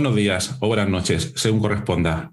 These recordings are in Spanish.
Buenos días o buenas noches, según corresponda.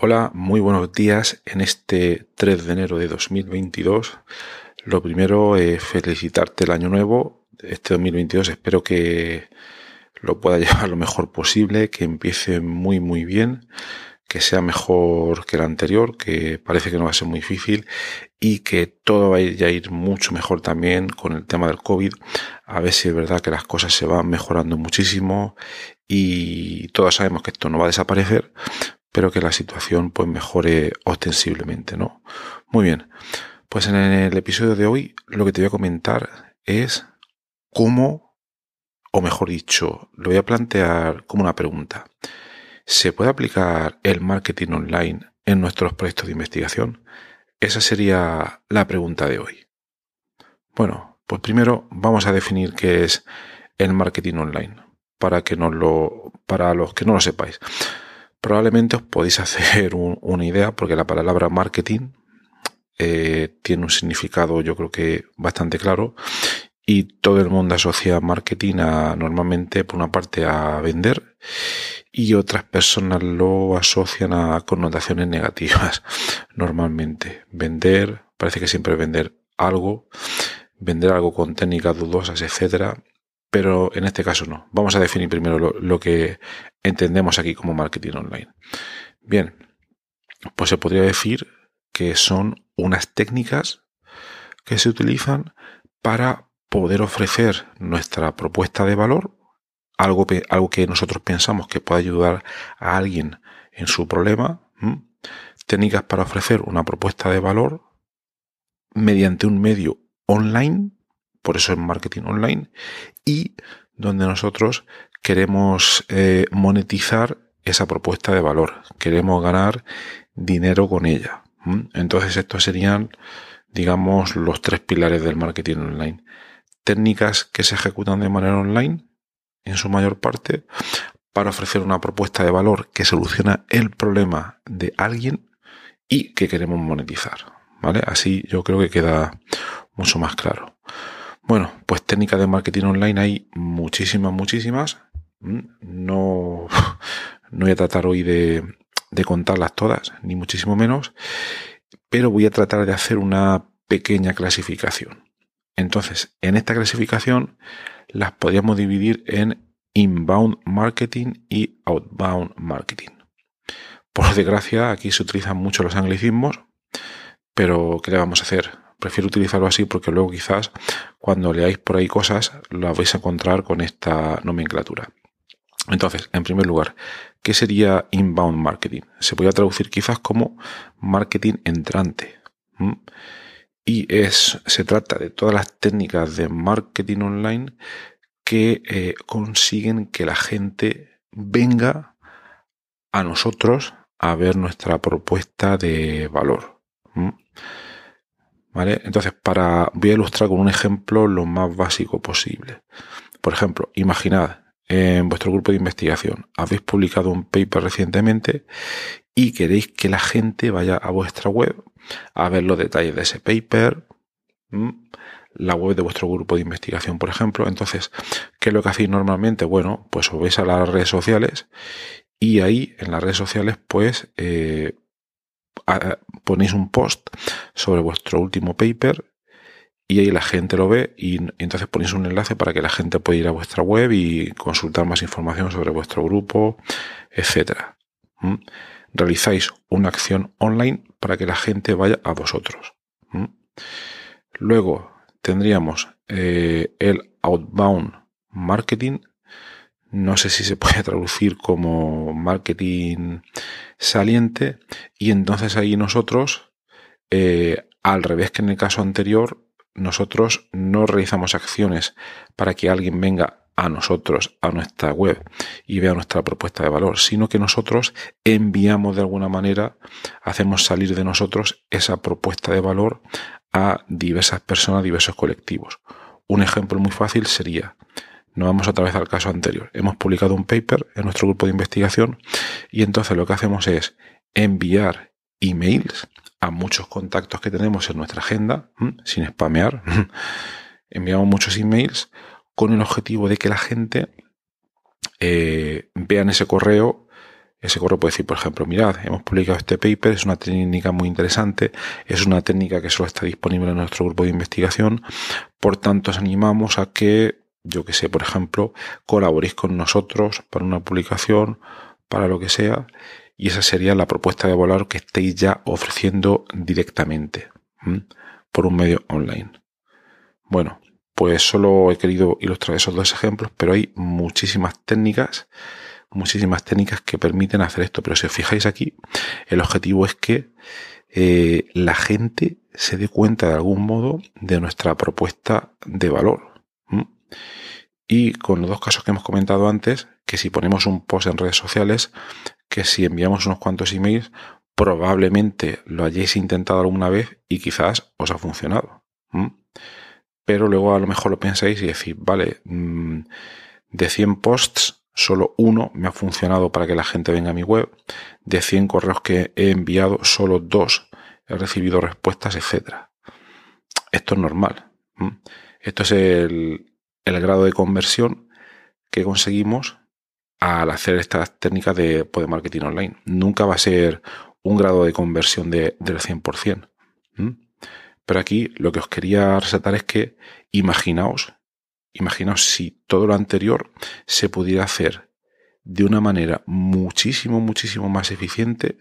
Hola, muy buenos días en este 3 de enero de 2022. Lo primero es felicitarte el año nuevo, este 2022. Espero que lo pueda llevar lo mejor posible, que empiece muy muy bien, que sea mejor que el anterior, que parece que no va a ser muy difícil y que todo vaya a ir mucho mejor también con el tema del COVID. A ver si es verdad que las cosas se van mejorando muchísimo y todos sabemos que esto no va a desaparecer, pero que la situación pues mejore ostensiblemente, ¿no? Muy bien. Pues en el episodio de hoy lo que te voy a comentar es cómo, o mejor dicho, lo voy a plantear como una pregunta. ¿Se puede aplicar el marketing online en nuestros proyectos de investigación? Esa sería la pregunta de hoy. Bueno, pues primero vamos a definir qué es el marketing online, para que no lo, para los que no lo sepáis. Probablemente os podéis hacer una idea porque la palabra marketing eh, tiene un significado yo creo que bastante claro y todo el mundo asocia marketing a, normalmente por una parte a vender y otras personas lo asocian a connotaciones negativas normalmente. Vender, parece que siempre vender algo, vender algo con técnicas dudosas, etcétera, pero en este caso no. Vamos a definir primero lo, que entendemos aquí como marketing online. Bien, pues se podría decir que son unas técnicas que se utilizan para poder ofrecer nuestra propuesta de valor, algo, algo que nosotros pensamos que puede ayudar a alguien en su problema, técnicas para ofrecer una propuesta de valor mediante un medio online por eso es marketing online, y donde nosotros queremos eh, monetizar esa propuesta de valor, queremos ganar dinero con ella. Entonces estos serían, digamos, los tres pilares del marketing online. Técnicas que se ejecutan de manera online, en su mayor parte, para ofrecer una propuesta de valor que soluciona el problema de alguien y que queremos monetizar. ¿Vale? Así yo creo que queda mucho más claro. Bueno, pues técnicas de marketing online hay muchísimas, muchísimas. Mm, no, no voy a tratar hoy de, de contarlas todas, ni muchísimo menos, pero voy a tratar de hacer una pequeña clasificación. Entonces, en esta clasificación las podríamos dividir en inbound marketing y outbound marketing. Por desgracia, aquí se utilizan mucho los anglicismos, pero ¿qué le vamos a hacer? Prefiero utilizarlo así porque luego quizás cuando leáis por ahí cosas las vais a encontrar con esta nomenclatura. Entonces, en primer lugar, ¿qué sería inbound marketing? Se podría traducir quizás como marketing entrante. Y es, se trata de todas las técnicas de marketing online que eh, consiguen que la gente venga a nosotros a ver nuestra propuesta de valor. Entonces, para, voy a ilustrar con un ejemplo lo más básico posible. Por ejemplo, imaginad en vuestro grupo de investigación, habéis publicado un paper recientemente y queréis que la gente vaya a vuestra web a ver los detalles de ese paper, la web de vuestro grupo de investigación, por ejemplo. Entonces, ¿qué es lo que hacéis normalmente? Bueno, pues os vais a las redes sociales y ahí en las redes sociales, pues, eh, ponéis un post sobre vuestro último paper y ahí la gente lo ve y, entonces ponéis un enlace para que la gente pueda ir a vuestra web y consultar más información sobre vuestro grupo, etcétera. Realizáis una acción online para que la gente vaya a vosotros. Luego tendríamos eh, el outbound marketing, no sé si se puede traducir como marketing saliente y entonces ahí nosotros eh, al revés que en el caso anterior, nosotros no realizamos acciones para que alguien venga a nosotros, a nuestra web y vea nuestra propuesta de valor, sino que nosotros enviamos de alguna manera, hacemos salir de nosotros esa propuesta de valor a diversas personas, diversos colectivos. Un ejemplo muy fácil sería, nos vamos otra vez al caso anterior, hemos publicado un paper en nuestro grupo de investigación y entonces lo que hacemos es enviar emails a muchos contactos que tenemos en nuestra agenda, sin spamear, enviamos muchos emails con el objetivo de que la gente eh, vean ese correo. Ese correo puede decir, por ejemplo, mirad, hemos publicado este paper, es una técnica muy interesante, es una técnica que solo está disponible en nuestro grupo de investigación, por tanto os animamos a que, yo que sé, por ejemplo, colaboréis con nosotros para una publicación, para lo que sea, y esa sería la propuesta de valor que estéis ya ofreciendo directamente por un medio online. Bueno, pues solo he querido ilustrar esos dos ejemplos, pero hay muchísimas técnicas, muchísimas técnicas que permiten hacer esto. Pero si os fijáis aquí, el objetivo es que eh, la gente se dé cuenta de algún modo de nuestra propuesta de valor. Y con los dos casos que hemos comentado antes, que si ponemos un post en redes sociales, que si enviamos unos cuantos emails, probablemente lo hayáis intentado alguna vez y quizás os ha funcionado pero luego a lo mejor lo pensáis y decís, vale, mm, de 100 posts, solo uno me ha funcionado para que la gente venga a mi web, de 100 correos que he enviado, solo dos he recibido respuestas, etc. Esto es normal. Esto es el, grado de conversión que conseguimos al hacer estas técnicas de, poder marketing online. Nunca va a ser un grado de conversión del 100%. Pero aquí lo que os quería resaltar es que imaginaos, imaginaos si todo lo anterior se pudiera hacer de una manera muchísimo, muchísimo más eficiente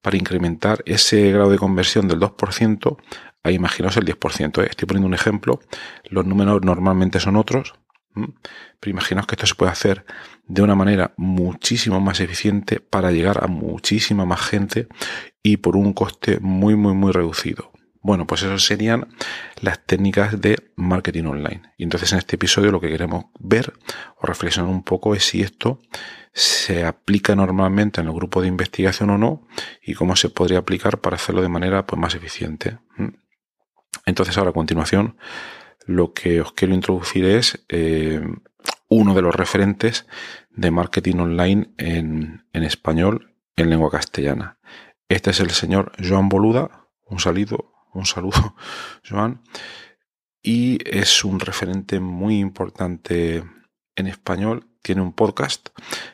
para incrementar ese grado de conversión del 2% a imaginaos el 10%. ¿eh? Estoy poniendo un ejemplo, los números normalmente son otros, pero imaginaos que esto se puede hacer de una manera muchísimo más eficiente para llegar a muchísima más gente y por un coste muy, muy, muy reducido. Bueno, pues eso serían las técnicas de marketing online. Y entonces en este episodio lo que queremos ver o reflexionar un poco es si esto se aplica normalmente en el grupo de investigación o no y cómo se podría aplicar para hacerlo de manera pues, más eficiente. Entonces ahora a continuación lo que os quiero introducir es eh, uno de los referentes de marketing online en, en español en lengua castellana. Este es el señor Joan Boluda. Un saludo, un saludo, Joan. Y es un referente muy importante en español. Tiene un podcast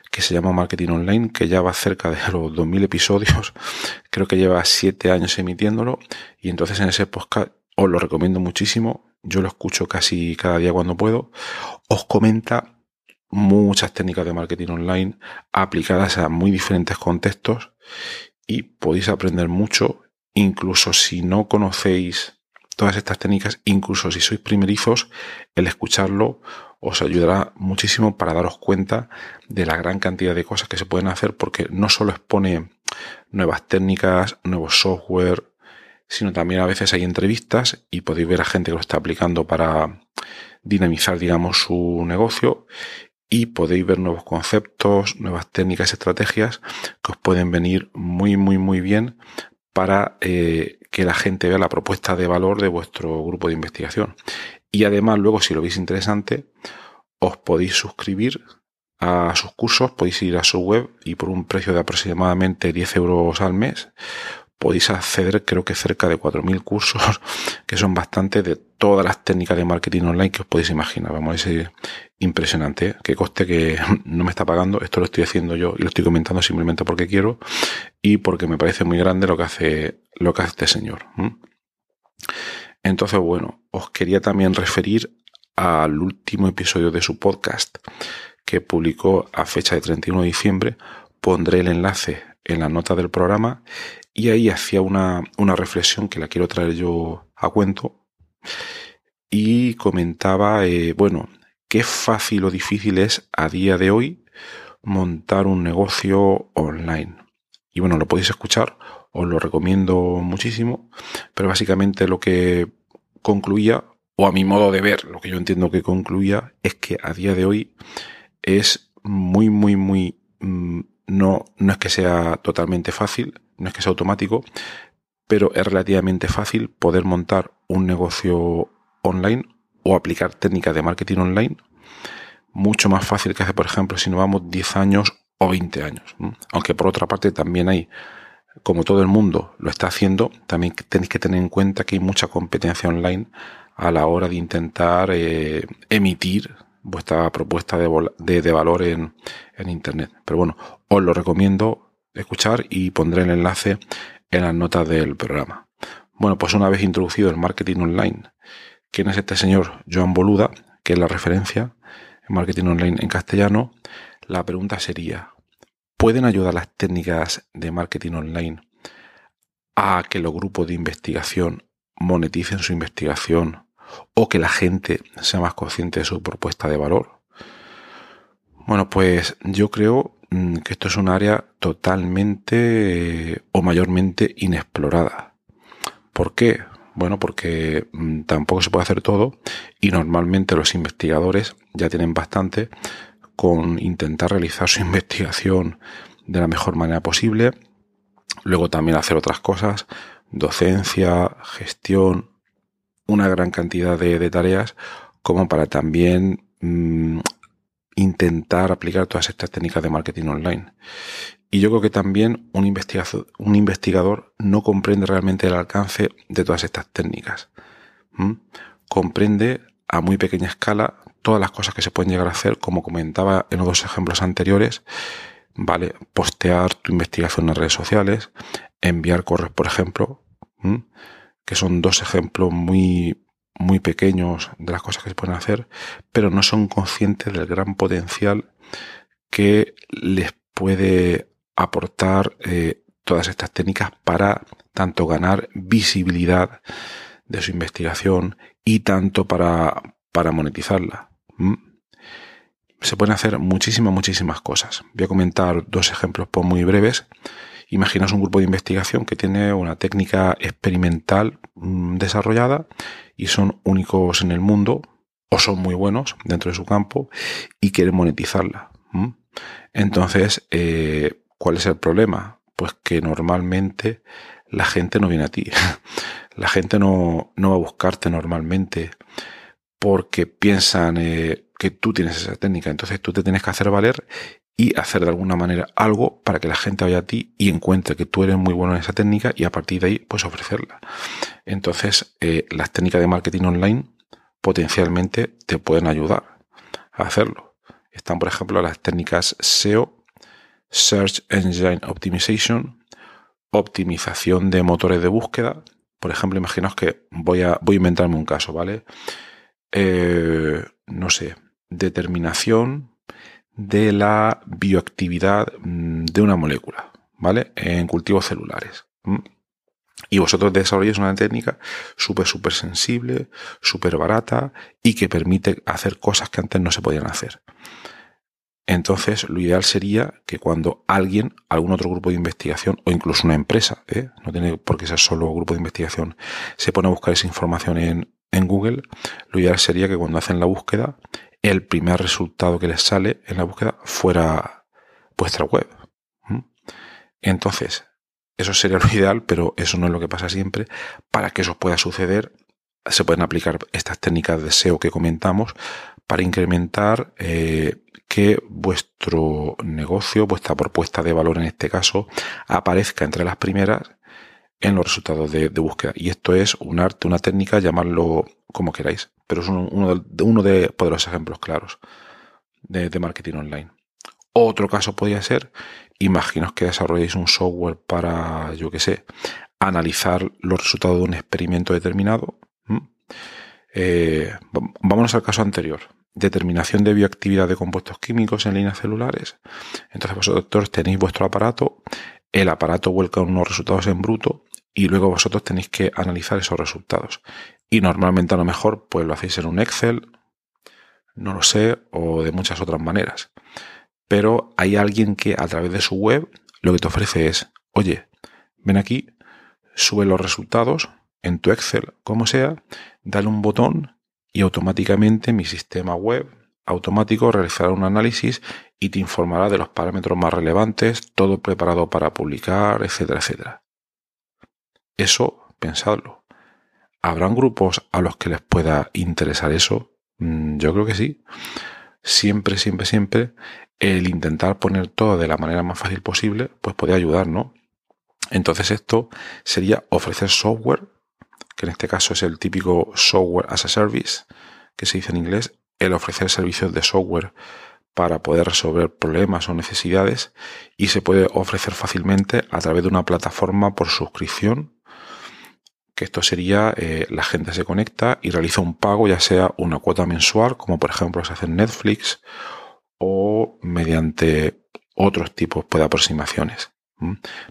que se llama Marketing Online, que ya va cerca de los 2.000 episodios. Creo que lleva 7 años emitiéndolo. Y entonces en ese podcast os lo recomiendo muchísimo. Yo lo escucho casi cada día cuando puedo. Os comenta muchas técnicas de marketing online aplicadas a muy diferentes contextos y podéis aprender mucho incluso si no conocéis todas estas técnicas, incluso si sois primerizos, el escucharlo os ayudará muchísimo para daros cuenta de la gran cantidad de cosas que se pueden hacer porque no solo expone nuevas técnicas, nuevos software, sino también a veces hay entrevistas y podéis ver a gente que lo está aplicando para dinamizar, digamos, su negocio y podéis ver nuevos conceptos, nuevas técnicas, estrategias que os pueden venir muy, muy, muy bien para eh, que la gente vea la propuesta de valor de vuestro grupo de investigación. Y además, luego, si lo veis interesante, os podéis suscribir a sus cursos, podéis ir a su web y por un precio de aproximadamente 10 euros al mes podéis acceder creo que cerca de 4.000 cursos que son bastante de todas las técnicas de marketing online que os podéis imaginar. Vamos, es impresionante. ¿eh? Que coste que no me está pagando. Esto lo estoy haciendo yo y lo estoy comentando simplemente porque quiero y porque me parece muy grande lo que hace, lo que hace este señor. Entonces, bueno, os quería también referir al último episodio de su podcast que publicó a fecha de 31 de diciembre. Pondré el enlace en la nota del programa y ahí hacía una, reflexión que la quiero traer yo a cuento y comentaba, eh, bueno, qué fácil o difícil es a día de hoy montar un negocio online. y bueno, lo podéis escuchar, os lo recomiendo muchísimo, pero básicamente lo que concluía, o a mi modo de ver, lo que yo entiendo que concluía, es que a día de hoy es muy, muy, muy, mm, no, no es que sea totalmente fácil, no es que sea automático, pero es relativamente fácil poder montar un negocio online o aplicar técnicas de marketing online mucho más fácil que hace, por ejemplo, si nos vamos 10 años o 20 años. Aunque por otra parte también hay, como todo el mundo lo está haciendo, también tenéis que tener en cuenta que hay mucha competencia online a la hora de intentar eh, emitir vuestra propuesta de, de, valor en, en, Internet. Pero bueno, os lo recomiendo escuchar y pondré el enlace en las notas del programa. Bueno, pues una vez introducido el marketing online, ¿quién es este señor Joan Boluda? Que es la referencia en marketing online en castellano. La pregunta sería, ¿pueden ayudar las técnicas de marketing online a que los grupos de investigación moneticen su investigación o que la gente sea más consciente de su propuesta de valor? Bueno, pues yo creo que esto es un área totalmente eh, o mayormente inexplorada. ¿Por qué? Bueno, porque mm, tampoco se puede hacer todo y normalmente los investigadores ya tienen bastante con intentar realizar su investigación de la mejor manera posible. Luego también hacer otras cosas, docencia, gestión, una gran cantidad de, tareas como para también mm, intentar aplicar todas estas técnicas de marketing online. Y yo creo que también un investigador, no comprende realmente el alcance de todas estas técnicas. Comprende a muy pequeña escala todas las cosas que se pueden llegar a hacer, como comentaba en los dos ejemplos anteriores, ¿vale? Postear tu investigación en redes sociales, enviar correos, por ejemplo, que son dos ejemplos muy, muy pequeños de las cosas que se pueden hacer, pero no son conscientes del gran potencial que les puede aportar eh, todas estas técnicas para tanto ganar visibilidad de su investigación y tanto para, para monetizarla. Se pueden hacer muchísimas, muchísimas cosas. Voy a comentar dos ejemplos muy breves. Imaginaos un grupo de investigación que tiene una técnica experimental mm, desarrollada y son únicos en el mundo o son muy buenos dentro de su campo y quieren monetizarla. Entonces, eh, ¿cuál es el problema? Pues que normalmente la gente no viene a ti. La gente no, no va a buscarte normalmente porque piensan eh, que tú tienes esa técnica. Entonces tú te tienes que hacer valer y hacer de alguna manera algo para que la gente vaya a ti y encuentre que tú eres muy bueno en esa técnica y a partir de ahí pues ofrecerla. Entonces eh, las técnicas de marketing online potencialmente te pueden ayudar a hacerlo. Están por ejemplo las técnicas SEO, Search Engine Optimization, optimización de motores de búsqueda. Por ejemplo, imaginaos que voy a, voy a inventarme un caso, ¿vale? Eh, no sé, determinación de la bioactividad mm, de una molécula, ¿vale? En cultivos celulares. Y vosotros desarrolláis una técnica súper, súper sensible, súper barata y que permite hacer cosas que antes no se podían hacer. Entonces, lo ideal sería que cuando alguien, algún otro grupo de investigación o incluso una empresa, ¿eh? no tiene por qué ser solo grupo de investigación, se pone a buscar esa información en Google, lo ideal sería que cuando hacen la búsqueda, el primer resultado que les sale en la búsqueda fuera vuestra web. Entonces, eso sería lo ideal, pero eso no es lo que pasa siempre. Para que eso pueda suceder, se pueden aplicar estas técnicas de SEO que comentamos para incrementar eh, que vuestro negocio, vuestra propuesta de valor en este caso, aparezca entre las primeras en los resultados de, búsqueda. Y esto es un arte, una técnica, llamarlo como queráis, pero es uno, de, uno de, los ejemplos claros de, marketing online. Otro caso podría ser, imaginaos que desarrolléis un software para, yo qué sé, analizar los resultados de un experimento determinado. Eh, vámonos al caso anterior. Determinación de bioactividad de compuestos químicos en líneas celulares. Entonces vosotros tenéis vuestro aparato, el aparato vuelca unos resultados en bruto y luego vosotros tenéis que analizar esos resultados. Y normalmente a lo mejor pues lo hacéis en un Excel, no lo sé, o de muchas otras maneras. Pero hay alguien que a través de su web lo que te ofrece es oye, ven aquí, sube los resultados en tu Excel, como sea, dale un botón y automáticamente mi sistema web automático realizará un análisis y te informará de los parámetros más relevantes, todo preparado para publicar, etcétera, etcétera. Eso, pensadlo. ¿Habrán grupos a los que les pueda interesar eso? Mm, yo creo que sí. Siempre, siempre, siempre el intentar poner todo de la manera más fácil posible, pues puede ayudar, ¿no? Entonces esto sería ofrecer software, que en este caso es el típico software as a service, que se dice en inglés, el ofrecer servicios de software para poder resolver problemas o necesidades y se puede ofrecer fácilmente a través de una plataforma por suscripción que esto sería eh, la gente se conecta y realiza un pago ya sea una cuota mensual como por ejemplo se hace en Netflix o mediante otros tipos de aproximaciones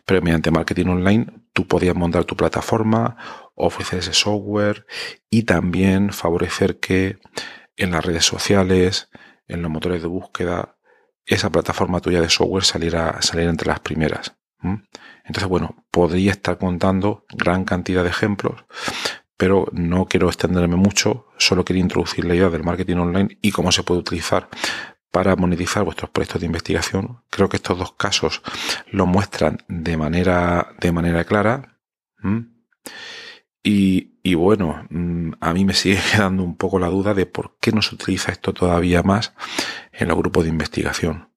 pero mediante marketing online tú podías montar tu plataforma ofrecer ese software y también favorecer que en las redes sociales, en los motores de búsqueda, esa plataforma tuya de software saliera, saliera entre las primeras. Entonces, bueno, podría estar contando gran cantidad de ejemplos, pero no quiero extenderme mucho, solo quería introducir la idea del marketing online y cómo se puede utilizar para monetizar vuestros proyectos de investigación. Creo que estos dos casos lo muestran de manera, de manera clara. Y, bueno, mm, a mí me sigue quedando un poco la duda de por qué no se utiliza esto todavía más en los grupos de investigación.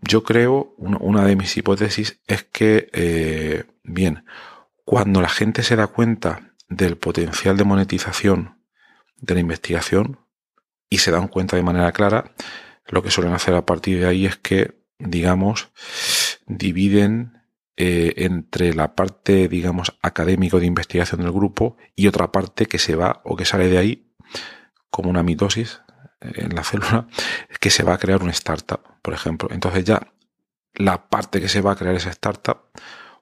Yo creo, una de mis hipótesis es que, eh, bien, cuando la gente se da cuenta del potencial de monetización de la investigación y se dan cuenta de manera clara, lo que suelen hacer a partir de ahí es que, digamos, dividen eh, entre la parte, digamos, académico de investigación del grupo y otra parte que se va o que sale de ahí como una mitosis en la célula, que se va a crear una startup, por ejemplo. Entonces ya la parte que se va a crear esa startup,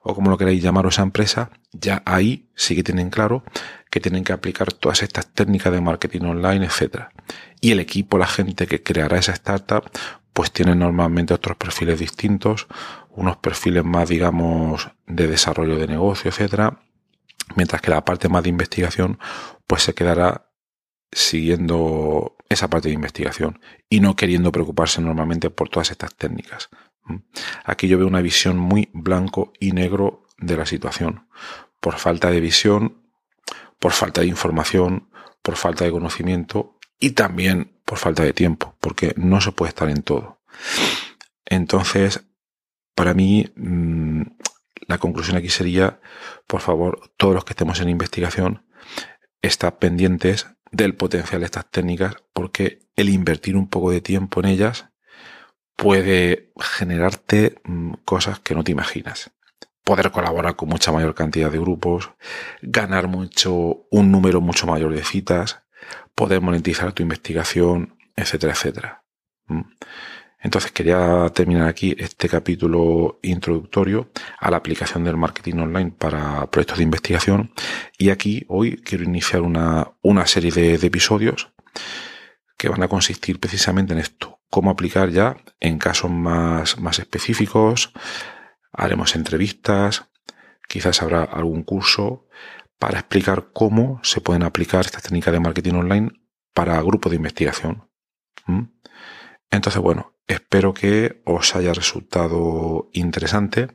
o como lo queráis llamar, o esa empresa, ya ahí sí que tienen claro que tienen que aplicar todas estas técnicas de marketing online, etcétera. Y el equipo, la gente que creará esa startup, pues tienen normalmente otros perfiles distintos, unos perfiles más, digamos, de desarrollo de negocio, etcétera, mientras que la parte más de investigación, pues se quedará siguiendo esa parte de investigación y no queriendo preocuparse normalmente por todas estas técnicas. Aquí yo veo una visión muy blanco y negro de la situación. Por falta de visión, por falta de información, por falta de conocimiento y también por falta de tiempo, porque no se puede estar en todo. Entonces, para mí, mm, la conclusión aquí sería, por favor, todos los que estemos en investigación, estar pendientes del potencial de estas técnicas, porque el invertir un poco de tiempo en ellas puede generarte mm, cosas que no te imaginas. Poder colaborar con mucha mayor cantidad de grupos, ganar mucho, un número mucho mayor de citas, poder monetizar tu investigación, etcétera, etcétera. Entonces quería terminar aquí este capítulo introductorio a la aplicación del marketing online para proyectos de investigación y aquí hoy quiero iniciar una, serie de, episodios que van a consistir precisamente en esto, cómo aplicar ya en casos más, más específicos, haremos entrevistas, quizás habrá algún curso para explicar cómo se pueden aplicar estas técnicas de marketing online para grupos de investigación. ¿Mm? Entonces, bueno, espero que os haya resultado interesante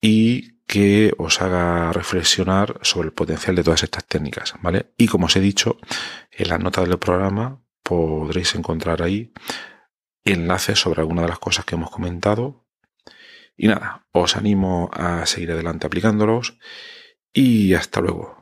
y que os haga reflexionar sobre el potencial de todas estas técnicas, ¿vale? Y como os he dicho, en las notas del programa podréis encontrar ahí enlaces sobre alguna de las cosas que hemos comentado. Y nada, os animo a seguir adelante aplicándolos y hasta luego.